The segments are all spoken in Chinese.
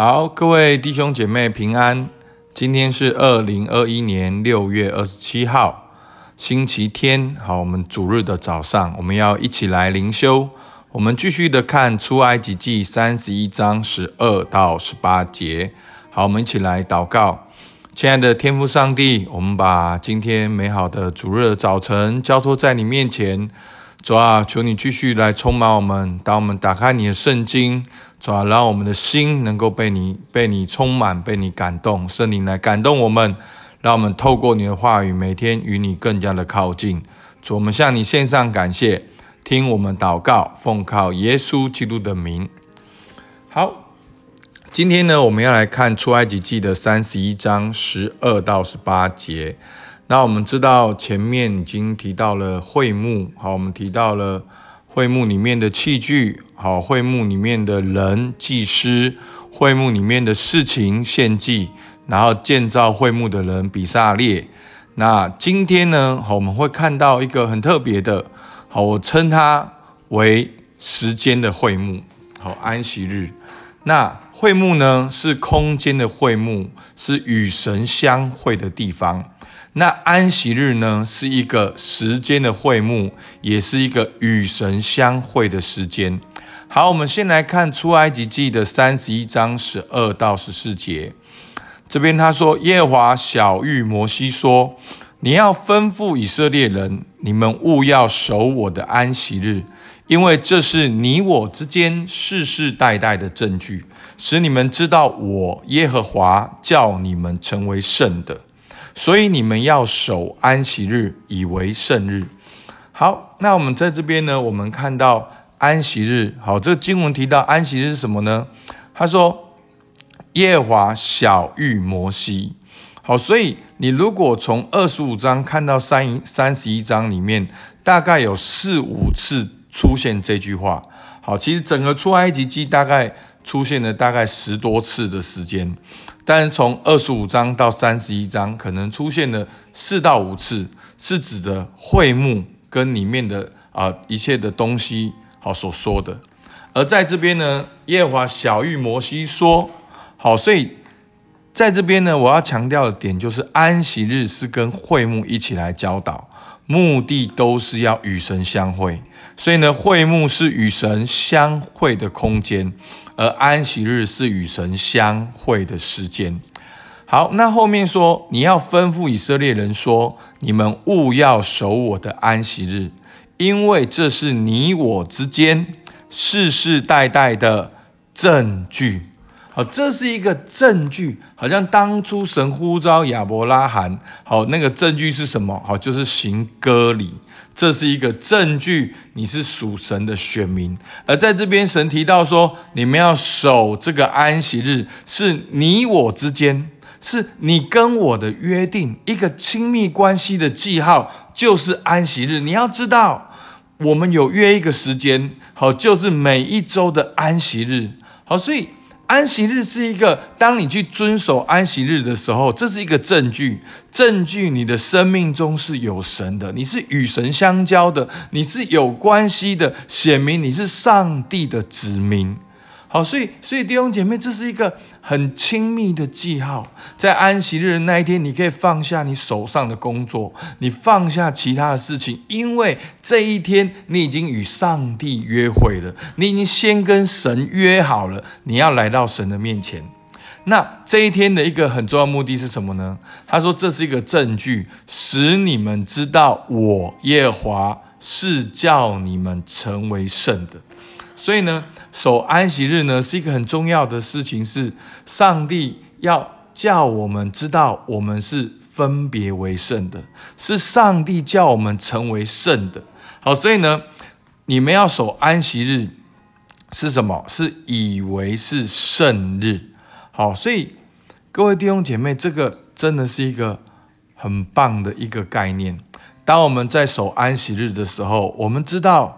好，各位弟兄姐妹平安。今天是二零二一年六月二十七号，星期天。好，我们主日的早上，我们要一起来灵修。我们继续的看出埃及记三十一章十二到十八节。好，我们一起来祷告。亲爱的天父上帝，我们把今天美好的主日的早晨交托在你面前。主啊，求你继续来充满我们。当我们打开你的圣经，主啊，让我们的心能够被你、被你充满、被你感动。圣灵来感动我们，让我们透过你的话语，每天与你更加的靠近。主，我们向你献上感谢，听我们祷告，奉靠耶稣基督的名。好，今天呢，我们要来看出埃及记的三十一章十二到十八节。那我们知道前面已经提到了会幕，好，我们提到了会幕里面的器具，好，会幕里面的人祭司，会幕里面的事情献祭，然后建造会幕的人比萨列。那今天呢，好，我们会看到一个很特别的，好，我称它为时间的会幕，好，安息日。那会幕呢，是空间的会幕，是与神相会的地方。那安息日呢，是一个时间的会幕，也是一个与神相会的时间。好，我们先来看出埃及记的三十一章十二到十四节。这边他说：“耶和华小谕摩西说，你要吩咐以色列人，你们务要守我的安息日，因为这是你我之间世世代代的证据，使你们知道我耶和华叫你们成为圣的。”所以你们要守安息日，以为圣日。好，那我们在这边呢，我们看到安息日。好，这个经文提到安息日是什么呢？他说耶华小谕摩西。好，所以你如果从二十五章看到三三十一章里面，大概有四五次出现这句话。好，其实整个出埃及记大概出现了大概十多次的时间。但是从二十五章到三十一章，可能出现了四到五次，是指的会幕跟里面的啊一切的东西好所说的。而在这边呢，耶和华小玉摩西说：“好，所以在这边呢，我要强调的点就是安息日是跟会幕一起来教导，目的都是要与神相会。所以呢，会幕是与神相会的空间。”而安息日是与神相会的时间。好，那后面说你要吩咐以色列人说：你们勿要守我的安息日，因为这是你我之间世世代代的证据。好，这是一个证据，好像当初神呼召亚伯拉罕，好，那个证据是什么？好，就是行割礼。这是一个证据，你是属神的选民。而在这边，神提到说，你们要守这个安息日，是你我之间，是你跟我的约定，一个亲密关系的记号，就是安息日。你要知道，我们有约一个时间，好，就是每一周的安息日。好，所以。安息日是一个，当你去遵守安息日的时候，这是一个证据，证据你的生命中是有神的，你是与神相交的，你是有关系的，显明你是上帝的子民。好，所以，所以弟兄姐妹，这是一个很亲密的记号。在安息日的那一天，你可以放下你手上的工作，你放下其他的事情，因为这一天你已经与上帝约会了，你已经先跟神约好了，你要来到神的面前。那这一天的一个很重要目的是什么呢？他说这是一个证据，使你们知道我耶华是叫你们成为圣的。所以呢。守安息日呢，是一个很重要的事情，是上帝要叫我们知道，我们是分别为圣的，是上帝叫我们成为圣的。好，所以呢，你们要守安息日是什么？是以为是圣日。好，所以各位弟兄姐妹，这个真的是一个很棒的一个概念。当我们在守安息日的时候，我们知道。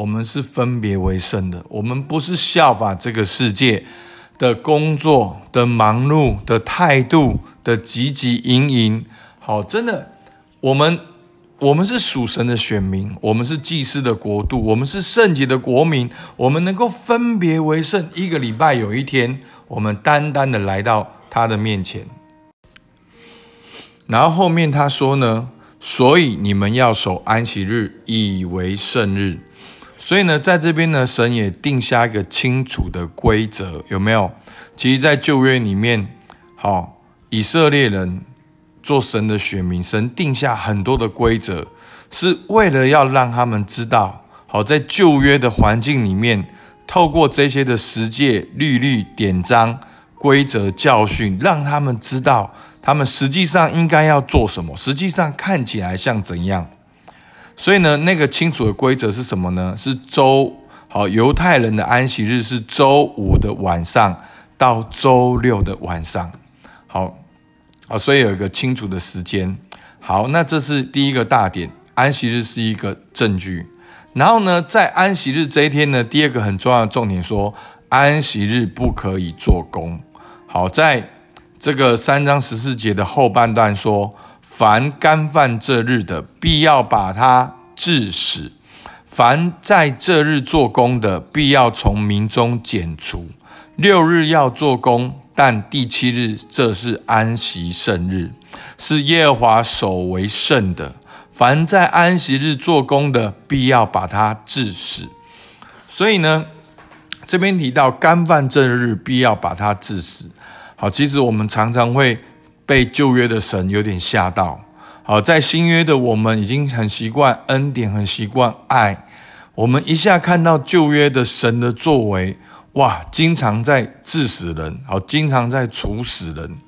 我们是分别为圣的，我们不是效法这个世界的工作的忙碌的态度的汲汲营营。好，真的，我们我们是属神的选民，我们是祭司的国度，我们是圣洁的国民，我们能够分别为圣。一个礼拜有一天，我们单单的来到他的面前。然后后面他说呢，所以你们要守安息日，以为圣日。所以呢，在这边呢，神也定下一个清楚的规则，有没有？其实，在旧约里面，好，以色列人。做神的选民，神定下很多的规则，是为了要让他们知道，好在旧约的环境里面，透过这些的十诫、律律、典章、规则、教训，让他们知道他们实际上应该要做什么，实际上看起来像怎样。所以呢，那个清楚的规则是什么呢？是周好犹太人的安息日是周五的晚上到周六的晚上，好。啊，所以有一个清楚的时间。好，那这是第一个大点，安息日是一个证据。然后呢，在安息日这一天呢，第二个很重要的重点说，安息日不可以做工。好，在这个三章十四节的后半段说，凡干犯这日的，必要把他治死；凡在这日做工的，必要从民中剪除。六日要做工。但第七日，这是安息圣日，是耶和华守为圣的。凡在安息日做工的，必要把他治死。所以呢，这边提到干犯这日，必要把他治死。好，其实我们常常会被旧约的神有点吓到。好，在新约的我们已经很习惯恩典，很习惯爱。我们一下看到旧约的神的作为。哇，经常在致死人，好，经常在处死人，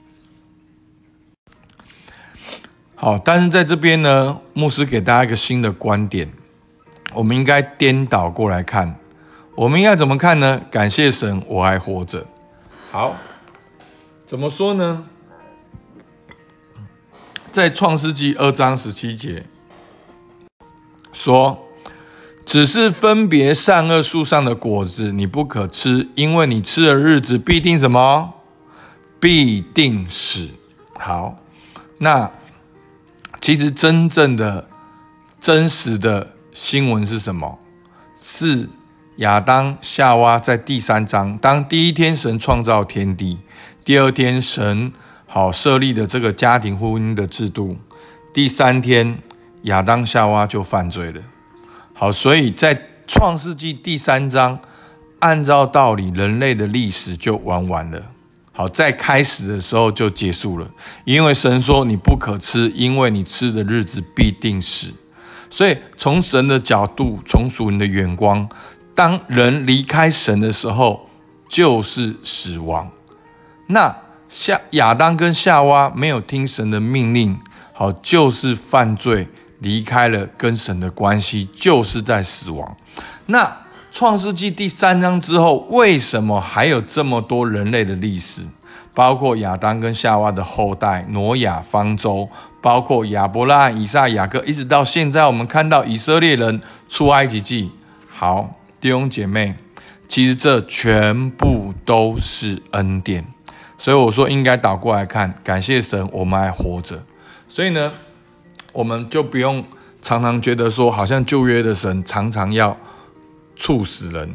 好，但是在这边呢，牧师给大家一个新的观点，我们应该颠倒过来看，我们应该怎么看呢？感谢神，我还活着。好，怎么说呢？在创世纪二章十七节说。只是分别善恶树上的果子，你不可吃，因为你吃的日子必定什么？必定死。好，那其实真正的、真实的新闻是什么？是亚当、夏娃在第三章，当第一天神创造天地，第二天神好设立的这个家庭婚姻的制度，第三天亚当、夏娃就犯罪了。好，所以在创世纪第三章，按照道理，人类的历史就玩完了。好，在开始的时候就结束了，因为神说你不可吃，因为你吃的日子必定死。所以从神的角度，从属灵的眼光，当人离开神的时候，就是死亡。那夏亚当跟夏娃没有听神的命令，好，就是犯罪。离开了跟神的关系，就是在死亡。那创世纪第三章之后，为什么还有这么多人类的历史？包括亚当跟夏娃的后代，挪亚方舟，包括亚伯拉罕、以撒、雅各，一直到现在，我们看到以色列人出埃及记。好，弟兄姐妹，其实这全部都是恩典。所以我说，应该倒过来看，感谢神，我们还活着。所以呢？我们就不用常常觉得说，好像旧约的神常常要处死人。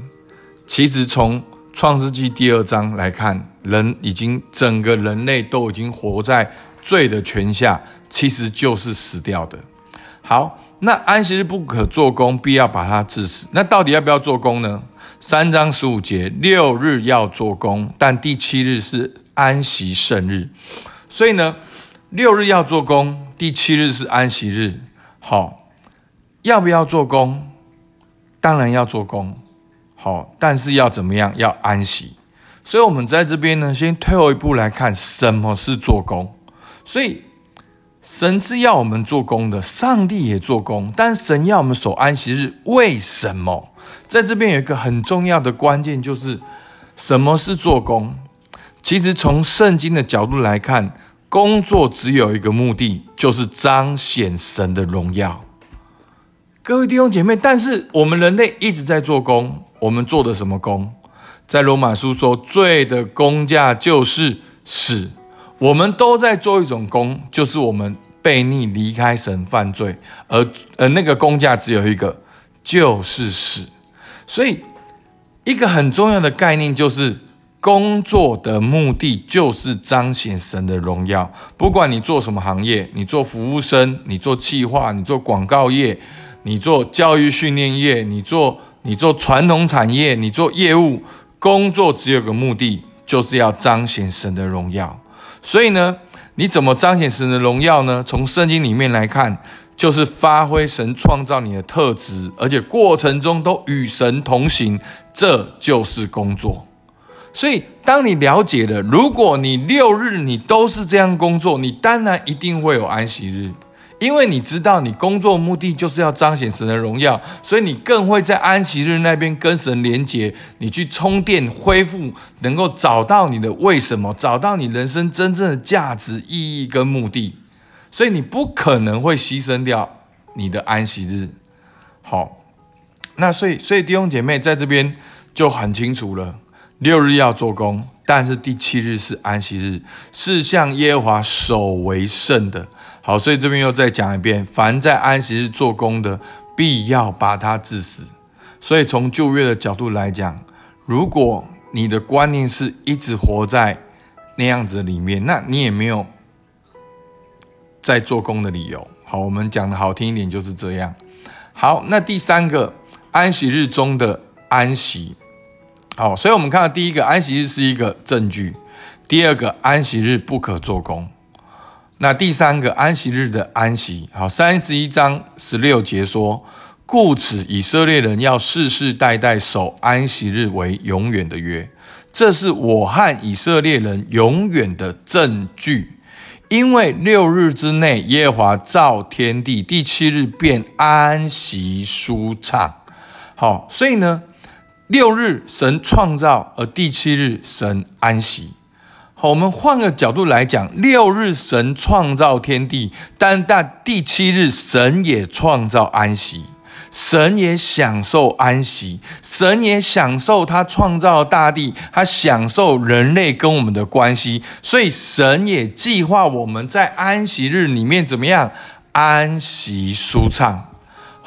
其实从创世纪第二章来看，人已经整个人类都已经活在罪的权下，其实就是死掉的。好，那安息日不可做工，必要把它治死。那到底要不要做工呢？三章十五节，六日要做工，但第七日是安息圣日。所以呢，六日要做工。第七日是安息日，好，要不要做工？当然要做工，好，但是要怎么样？要安息。所以，我们在这边呢，先退后一步来看，什么是做工？所以，神是要我们做工的，上帝也做工，但神要我们守安息日，为什么？在这边有一个很重要的关键，就是什么是做工？其实，从圣经的角度来看。工作只有一个目的，就是彰显神的荣耀。各位弟兄姐妹，但是我们人类一直在做工，我们做的什么工？在罗马书说，罪的工价就是死。我们都在做一种工，就是我们悖逆离开神犯罪，而而那个工价只有一个，就是死。所以一个很重要的概念就是。工作的目的就是彰显神的荣耀。不管你做什么行业，你做服务生，你做企划，你做广告业，你做教育训练业，你做你做传统产业，你做业务，工作只有个目的，就是要彰显神的荣耀。所以呢，你怎么彰显神的荣耀呢？从圣经里面来看，就是发挥神创造你的特质，而且过程中都与神同行，这就是工作。所以，当你了解了，如果你六日你都是这样工作，你当然一定会有安息日，因为你知道你工作目的就是要彰显神的荣耀，所以你更会在安息日那边跟神连接，你去充电恢复，能够找到你的为什么，找到你人生真正的价值、意义跟目的，所以你不可能会牺牲掉你的安息日。好，那所以，所以弟兄姐妹在这边就很清楚了。六日要做工，但是第七日是安息日，是向耶和华守为圣的。好，所以这边又再讲一遍：凡在安息日做工的，必要把他治死。所以从旧约的角度来讲，如果你的观念是一直活在那样子里面，那你也没有在做工的理由。好，我们讲的好听一点就是这样。好，那第三个安息日中的安息。好，所以我们看到第一个安息日是一个证据，第二个安息日不可做工，那第三个安息日的安息。好，三十一章十六节说，故此以色列人要世世代代守安息日为永远的约，这是我和以色列人永远的证据，因为六日之内耶和华造天地，第七日便安息舒畅。好，所以呢。六日神创造，而第七日神安息。好，我们换个角度来讲，六日神创造天地，但但第七日神也创造安息，神也享受安息，神也享受他创造大地，他享受人类跟我们的关系，所以神也计划我们在安息日里面怎么样安息舒畅。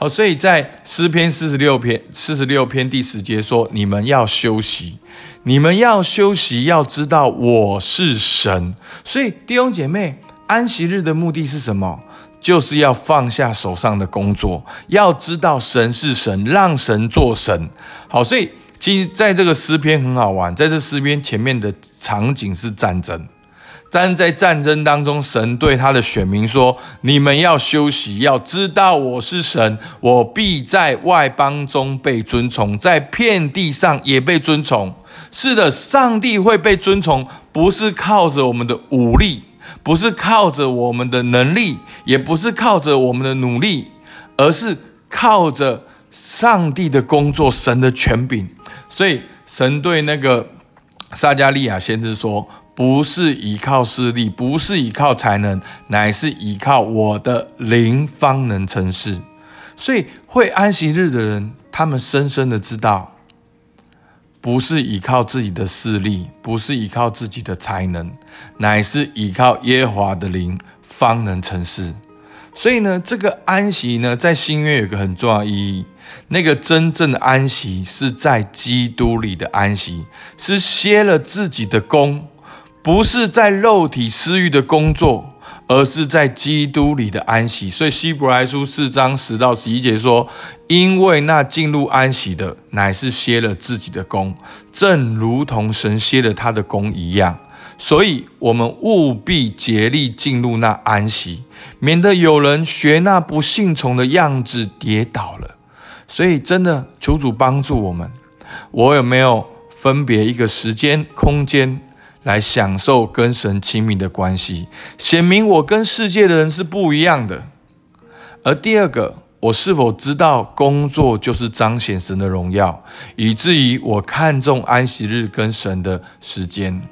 好，所以在诗篇四十六篇四十六篇第十节说：“你们要休息，你们要休息，要知道我是神。”所以弟兄姐妹，安息日的目的是什么？就是要放下手上的工作，要知道神是神，让神做神。好，所以其实在这个诗篇很好玩，在这诗篇前面的场景是战争。但在战争当中，神对他的选民说：“你们要休息，要知道我是神，我必在外邦中被尊崇，在遍地上也被尊崇。是的，上帝会被尊崇，不是靠着我们的武力，不是靠着我们的能力，也不是靠着我们的努力，而是靠着上帝的工作，神的权柄。所以，神对那个撒加利亚先知说。”不是依靠势力，不是依靠才能，乃是依靠我的灵方能成事。所以会安息日的人，他们深深的知道，不是依靠自己的势力，不是依靠自己的才能，乃是依靠耶和华的灵方能成事。所以呢，这个安息呢，在新约有个很重要意义，那个真正的安息是在基督里的安息，是歇了自己的功。不是在肉体私欲的工作，而是在基督里的安息。所以希伯来书四章十到十一节说：“因为那进入安息的，乃是歇了自己的功，正如同神歇了他的功一样。所以，我们务必竭力进入那安息，免得有人学那不信从的样子跌倒了。所以，真的求主帮助我们。我有没有分别一个时间、空间？”来享受跟神亲密的关系，显明我跟世界的人是不一样的。而第二个，我是否知道工作就是彰显神的荣耀，以至于我看重安息日跟神的时间？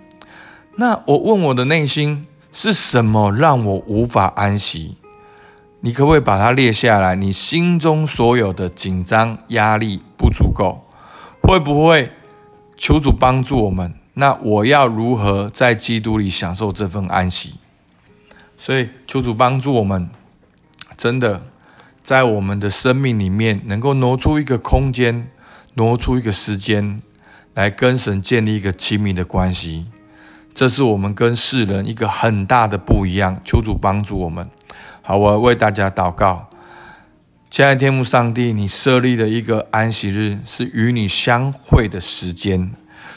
那我问我的内心是什么让我无法安息？你可不可以把它列下来？你心中所有的紧张、压力不足够，会不会求主帮助我们？那我要如何在基督里享受这份安息？所以求主帮助我们，真的在我们的生命里面，能够挪出一个空间，挪出一个时间，来跟神建立一个亲密的关系。这是我们跟世人一个很大的不一样。求主帮助我们。好，我为大家祷告。亲爱的天父上帝，你设立的一个安息日是与你相会的时间。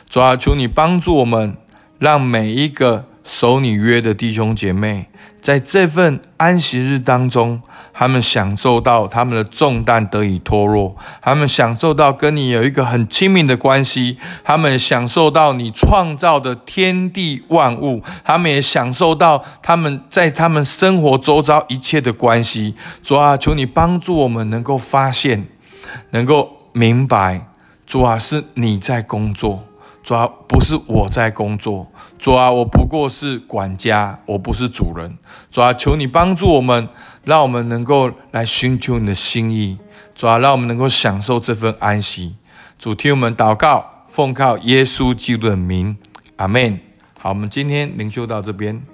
主啊，求你帮助我们，让每一个。守你约的弟兄姐妹，在这份安息日当中，他们享受到他们的重担得以脱落，他们享受到跟你有一个很亲密的关系，他们享受到你创造的天地万物，他们也享受到他们在他们生活周遭一切的关系。主啊，求你帮助我们能够发现，能够明白，主啊，是你在工作。主啊，不是我在工作，主啊，我不过是管家，我不是主人。主啊，求你帮助我们，让我们能够来寻求你的心意。主啊，让我们能够享受这份安息。主听我们祷告，奉靠耶稣基督的名，阿门。好，我们今天灵修到这边。